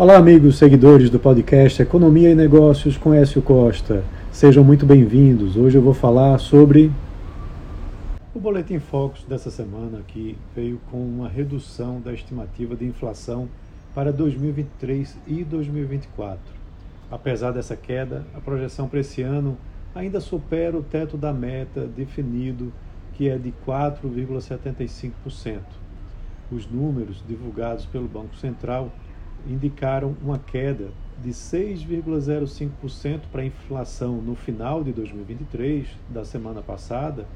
Olá, amigos seguidores do podcast Economia e Negócios com Écio Costa. Sejam muito bem-vindos. Hoje eu vou falar sobre. O Boletim Focus dessa semana aqui veio com uma redução da estimativa de inflação para 2023 e 2024. Apesar dessa queda, a projeção para esse ano ainda supera o teto da meta definido, que é de 4,75%. Os números divulgados pelo Banco Central indicaram uma queda de 6,05% para a inflação no final de 2023, da semana passada,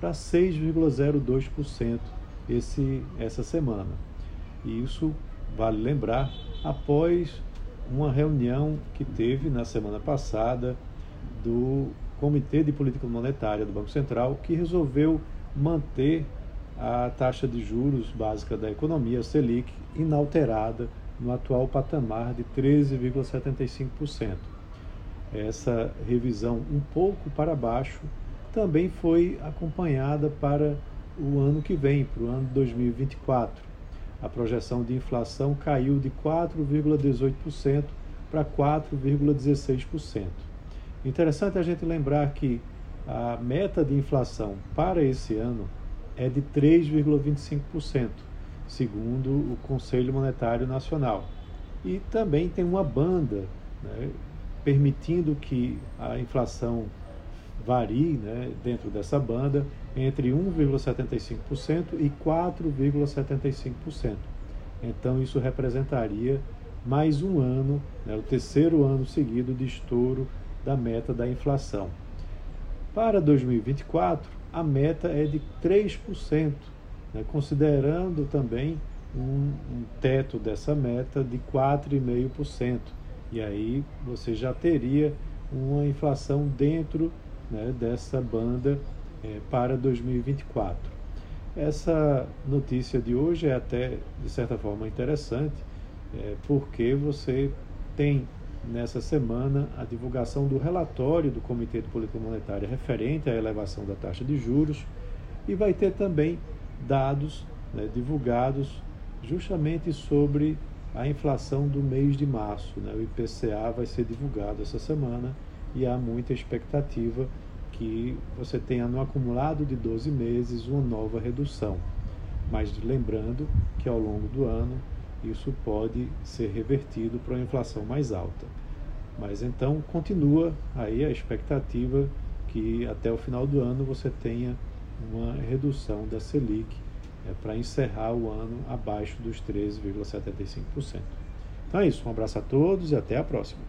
para 6,02% esse essa semana. E isso vale lembrar após uma reunião que teve na semana passada do Comitê de Política Monetária do Banco Central, que resolveu manter a taxa de juros básica da economia, Selic, inalterada no atual patamar de 13,75%. Essa revisão um pouco para baixo também foi acompanhada para o ano que vem, para o ano 2024. A projeção de inflação caiu de 4,18% para 4,16%. Interessante a gente lembrar que a meta de inflação para esse ano é de 3,25% segundo o Conselho Monetário Nacional. E também tem uma banda né, permitindo que a inflação varie né, dentro dessa banda entre 1,75% e 4,75%. Então, isso representaria mais um ano, né, o terceiro ano seguido de estouro da meta da inflação. Para 2024, a meta é de 3%, né, considerando também um, um teto dessa meta de 4,5%. E aí você já teria uma inflação dentro né, dessa banda é, para 2024. Essa notícia de hoje é até, de certa forma, interessante, é, porque você tem nessa semana a divulgação do relatório do Comitê de Política Monetária referente à elevação da taxa de juros e vai ter também dados né, divulgados justamente sobre a inflação do mês de março. Né? O IPCA vai ser divulgado essa semana e há muita expectativa que você tenha no acumulado de 12 meses uma nova redução. Mas lembrando que ao longo do ano isso pode ser revertido para uma inflação mais alta. Mas então continua aí a expectativa que até o final do ano você tenha uma redução da Selic é, para encerrar o ano abaixo dos 13,75%. Então é isso, um abraço a todos e até a próxima.